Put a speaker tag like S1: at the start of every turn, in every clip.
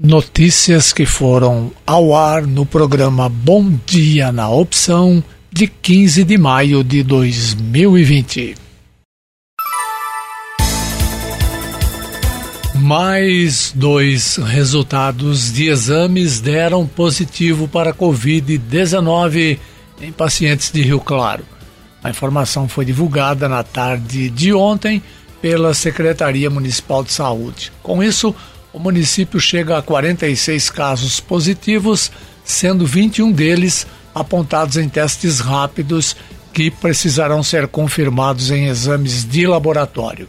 S1: Notícias que foram ao ar no programa Bom Dia na Opção de 15 de maio de 2020. Mais dois resultados de exames deram positivo para Covid-19 em pacientes de Rio Claro. A informação foi divulgada na tarde de ontem pela Secretaria Municipal de Saúde. Com isso, o município chega a 46 casos positivos, sendo 21 deles apontados em testes rápidos que precisarão ser confirmados em exames de laboratório.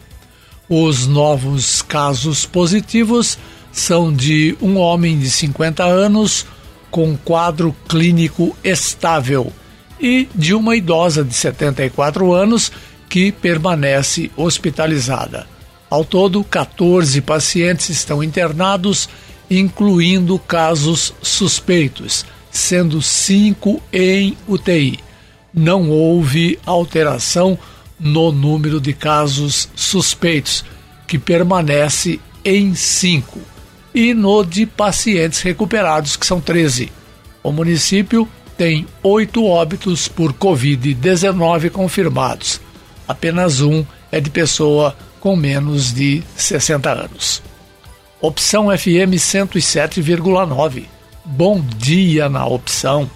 S1: Os novos casos positivos são de um homem de 50 anos com quadro clínico estável e de uma idosa de 74 anos que permanece hospitalizada. Ao todo, 14 pacientes estão internados, incluindo casos suspeitos, sendo cinco em UTI. Não houve alteração no número de casos suspeitos, que permanece em cinco, e no de pacientes recuperados, que são 13. O município tem oito óbitos por Covid-19 confirmados. Apenas um é de pessoa com menos de 60 anos. Opção FM 107,9. Bom dia na opção.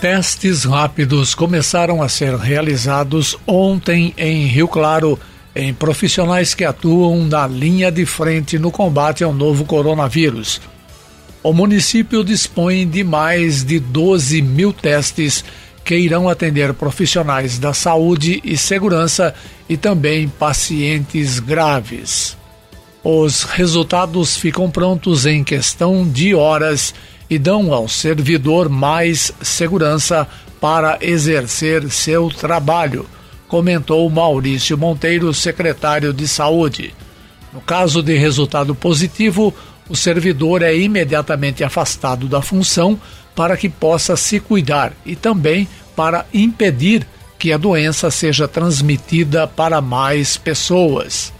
S1: Testes rápidos começaram a ser realizados ontem em Rio Claro em profissionais que atuam na linha de frente no combate ao novo coronavírus. O município dispõe de mais de 12 mil testes que irão atender profissionais da saúde e segurança e também pacientes graves. Os resultados ficam prontos em questão de horas e dão ao servidor mais segurança para exercer seu trabalho, comentou Maurício Monteiro, secretário de Saúde. No caso de resultado positivo, o servidor é imediatamente afastado da função para que possa se cuidar e também para impedir que a doença seja transmitida para mais pessoas.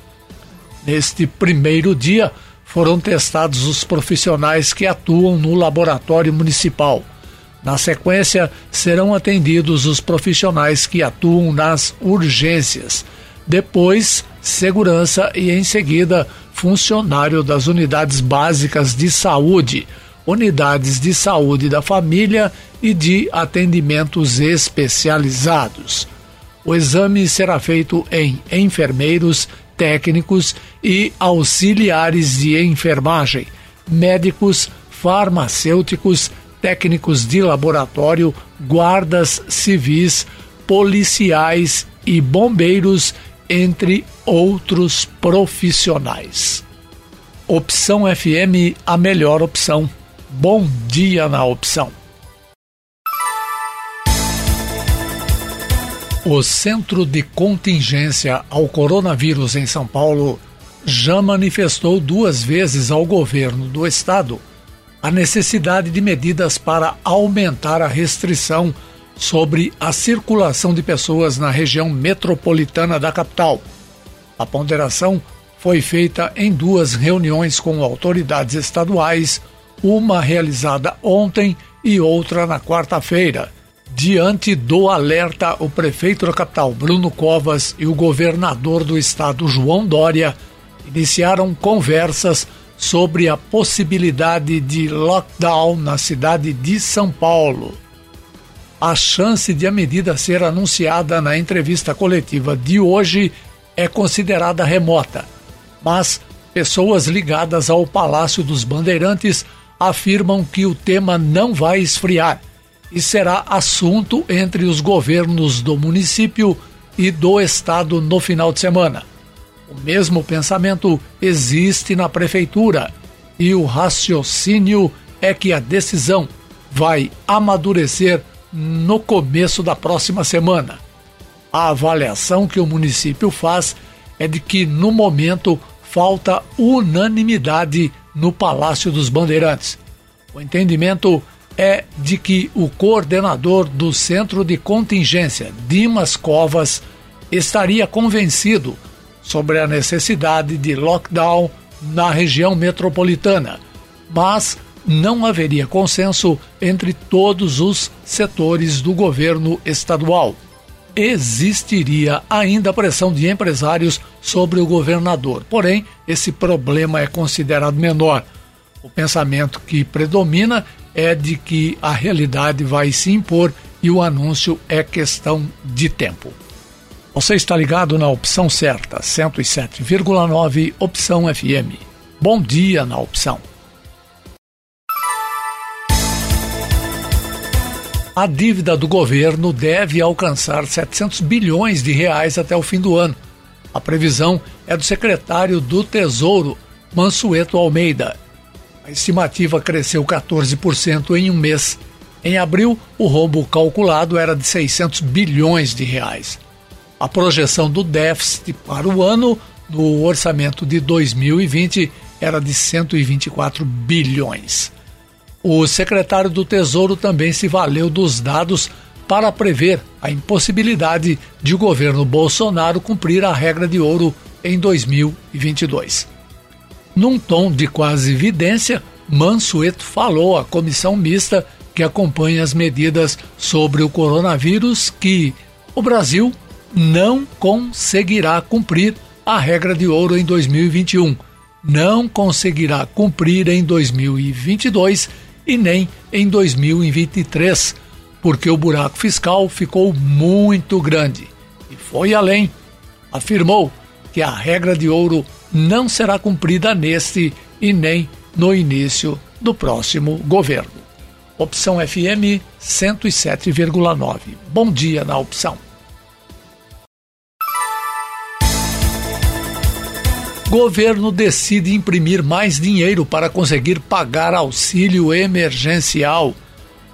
S1: Neste primeiro dia, foram testados os profissionais que atuam no laboratório municipal. Na sequência, serão atendidos os profissionais que atuam nas urgências. Depois, segurança e, em seguida, funcionário das unidades básicas de saúde unidades de saúde da família e de atendimentos especializados. O exame será feito em enfermeiros, técnicos e auxiliares de enfermagem, médicos, farmacêuticos, técnicos de laboratório, guardas civis, policiais e bombeiros, entre outros profissionais. Opção FM, a melhor opção. Bom dia na opção. O Centro de Contingência ao Coronavírus em São Paulo já manifestou duas vezes ao governo do estado a necessidade de medidas para aumentar a restrição sobre a circulação de pessoas na região metropolitana da capital. A ponderação foi feita em duas reuniões com autoridades estaduais uma realizada ontem e outra na quarta-feira. Diante do alerta, o prefeito da capital, Bruno Covas, e o governador do estado, João Dória, iniciaram conversas sobre a possibilidade de lockdown na cidade de São Paulo. A chance de a medida ser anunciada na entrevista coletiva de hoje é considerada remota, mas pessoas ligadas ao Palácio dos Bandeirantes afirmam que o tema não vai esfriar e será assunto entre os governos do município e do estado no final de semana. O mesmo pensamento existe na prefeitura e o raciocínio é que a decisão vai amadurecer no começo da próxima semana. A avaliação que o município faz é de que, no momento, falta unanimidade no Palácio dos Bandeirantes. O entendimento é de que o coordenador do Centro de Contingência, Dimas Covas, estaria convencido sobre a necessidade de lockdown na região metropolitana, mas não haveria consenso entre todos os setores do governo estadual. Existiria ainda pressão de empresários sobre o governador, porém, esse problema é considerado menor. O pensamento que predomina é de que a realidade vai se impor e o anúncio é questão de tempo. Você está ligado na opção certa, 107,9 Opção FM. Bom dia na opção. A dívida do governo deve alcançar 700 bilhões de reais até o fim do ano. A previsão é do secretário do Tesouro, Mansueto Almeida. A estimativa cresceu 14% em um mês. Em abril, o rombo calculado era de 600 bilhões de reais. A projeção do déficit para o ano no orçamento de 2020 era de 124 bilhões. O secretário do Tesouro também se valeu dos dados para prever a impossibilidade de o governo Bolsonaro cumprir a regra de ouro em 2022. Num tom de quase evidência, Mansueto falou à comissão mista que acompanha as medidas sobre o coronavírus que o Brasil não conseguirá cumprir a regra de ouro em 2021, não conseguirá cumprir em 2022 e nem em 2023, porque o buraco fiscal ficou muito grande. E foi além. Afirmou que a regra de ouro não será cumprida neste e nem no início do próximo governo. Opção FM 107,9. Bom dia na opção. Governo decide imprimir mais dinheiro para conseguir pagar auxílio emergencial.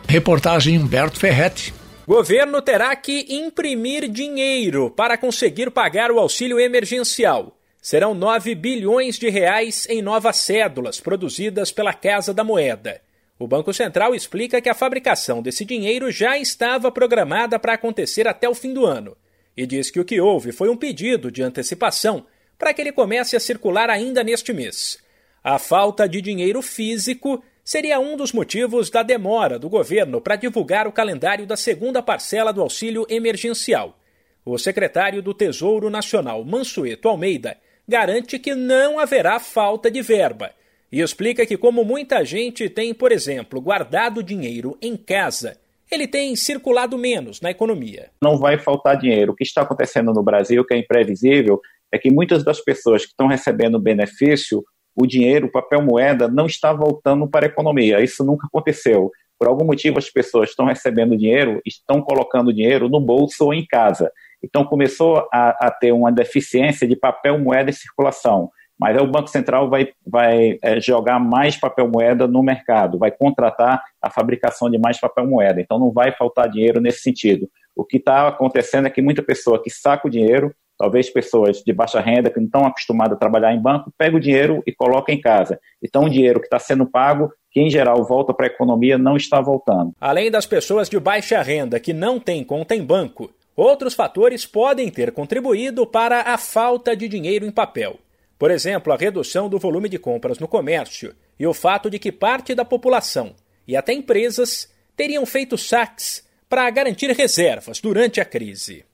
S1: Reportagem Humberto Ferretti.
S2: Governo terá que imprimir dinheiro para conseguir pagar o auxílio emergencial. Serão 9 bilhões de reais em novas cédulas produzidas pela Casa da Moeda. O Banco Central explica que a fabricação desse dinheiro já estava programada para acontecer até o fim do ano e diz que o que houve foi um pedido de antecipação para que ele comece a circular ainda neste mês. A falta de dinheiro físico seria um dos motivos da demora do governo para divulgar o calendário da segunda parcela do auxílio emergencial. O secretário do Tesouro Nacional, Mansueto Almeida, garante que não haverá falta de verba e explica que, como muita gente tem, por exemplo, guardado dinheiro em casa, ele tem circulado menos na economia.
S3: Não vai faltar dinheiro. O que está acontecendo no Brasil, que é imprevisível, é que muitas das pessoas que estão recebendo benefício, o dinheiro, o papel moeda, não está voltando para a economia. Isso nunca aconteceu. Por algum motivo, as pessoas estão recebendo dinheiro, estão colocando dinheiro no bolso ou em casa. Então, começou a, a ter uma deficiência de papel moeda em circulação. Mas o Banco Central vai, vai é, jogar mais papel moeda no mercado, vai contratar a fabricação de mais papel moeda. Então, não vai faltar dinheiro nesse sentido. O que está acontecendo é que muita pessoa que saca o dinheiro talvez pessoas de baixa renda que não estão acostumadas a trabalhar em banco, pega o dinheiro e coloca em casa. Então, o dinheiro que está sendo pago, que em geral volta para a economia, não está voltando.
S2: Além das pessoas de baixa renda que não têm conta em banco, outros fatores podem ter contribuído para a falta de dinheiro em papel. Por exemplo, a redução do volume de compras no comércio e o fato de que parte da população e até empresas teriam feito saques para garantir reservas durante a crise.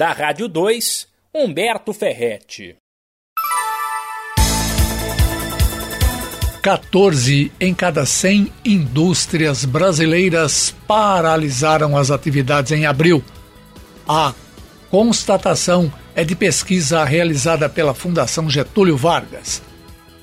S2: Da Rádio 2, Humberto Ferretti.
S1: 14 em cada 100 indústrias brasileiras paralisaram as atividades em abril. A constatação é de pesquisa realizada pela Fundação Getúlio Vargas.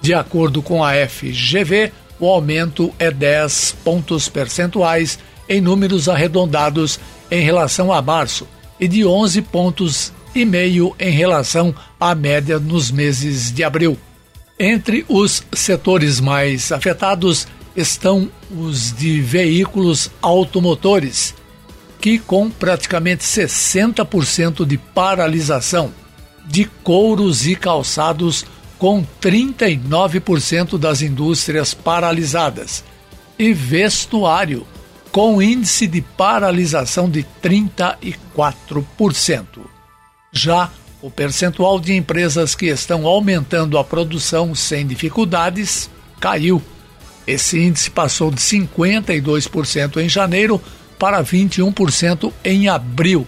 S1: De acordo com a FGV, o aumento é 10 pontos percentuais em números arredondados em relação a março e de 11 pontos e meio em relação à média nos meses de abril. Entre os setores mais afetados estão os de veículos automotores, que com praticamente 60% de paralisação, de couros e calçados com 39% das indústrias paralisadas, e vestuário com índice de paralisação de 34%. Já o percentual de empresas que estão aumentando a produção sem dificuldades caiu. Esse índice passou de 52% em janeiro para 21% em abril,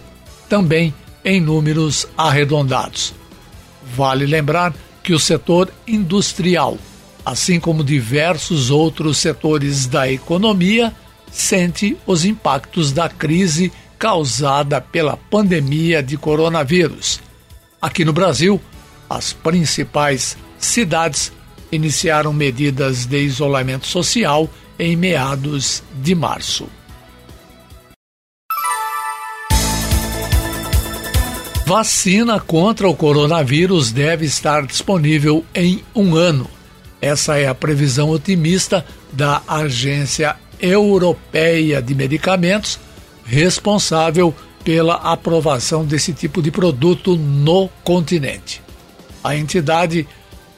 S1: também em números arredondados. Vale lembrar que o setor industrial, assim como diversos outros setores da economia, sente os impactos da crise causada pela pandemia de coronavírus. Aqui no Brasil, as principais cidades iniciaram medidas de isolamento social em meados de março. Vacina contra o coronavírus deve estar disponível em um ano. Essa é a previsão otimista da Agência Europeia de Medicamentos, responsável pela aprovação desse tipo de produto no continente. A entidade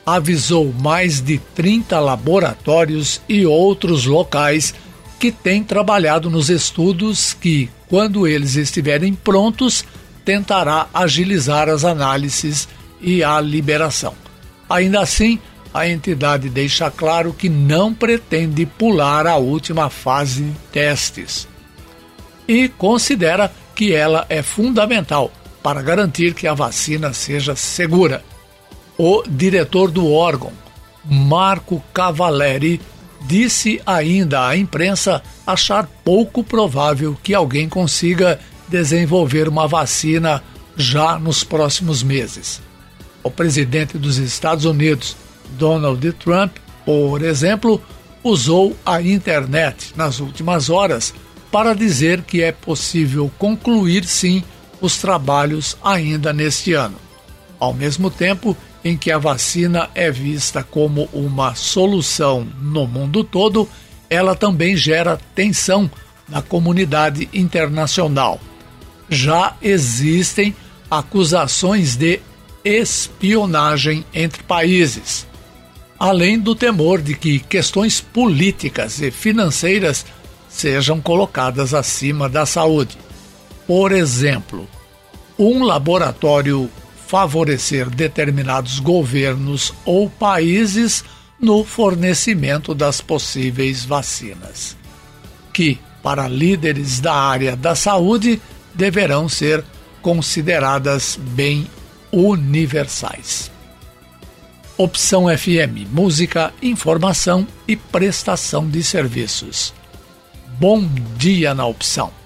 S1: avisou mais de 30 laboratórios e outros locais que têm trabalhado nos estudos que, quando eles estiverem prontos, tentará agilizar as análises e a liberação. Ainda assim, a entidade deixa claro que não pretende pular a última fase de testes e considera que ela é fundamental para garantir que a vacina seja segura. O diretor do órgão, Marco Cavaleri, disse ainda à imprensa achar pouco provável que alguém consiga desenvolver uma vacina já nos próximos meses. O presidente dos Estados Unidos, Donald Trump, por exemplo, usou a internet nas últimas horas para dizer que é possível concluir sim os trabalhos ainda neste ano. Ao mesmo tempo em que a vacina é vista como uma solução no mundo todo, ela também gera tensão na comunidade internacional. Já existem acusações de espionagem entre países além do temor de que questões políticas e financeiras sejam colocadas acima da saúde. Por exemplo, um laboratório favorecer determinados governos ou países no fornecimento das possíveis vacinas, que, para líderes da área da saúde, deverão ser consideradas bem universais. Opção FM Música, Informação e Prestação de Serviços. Bom dia na opção.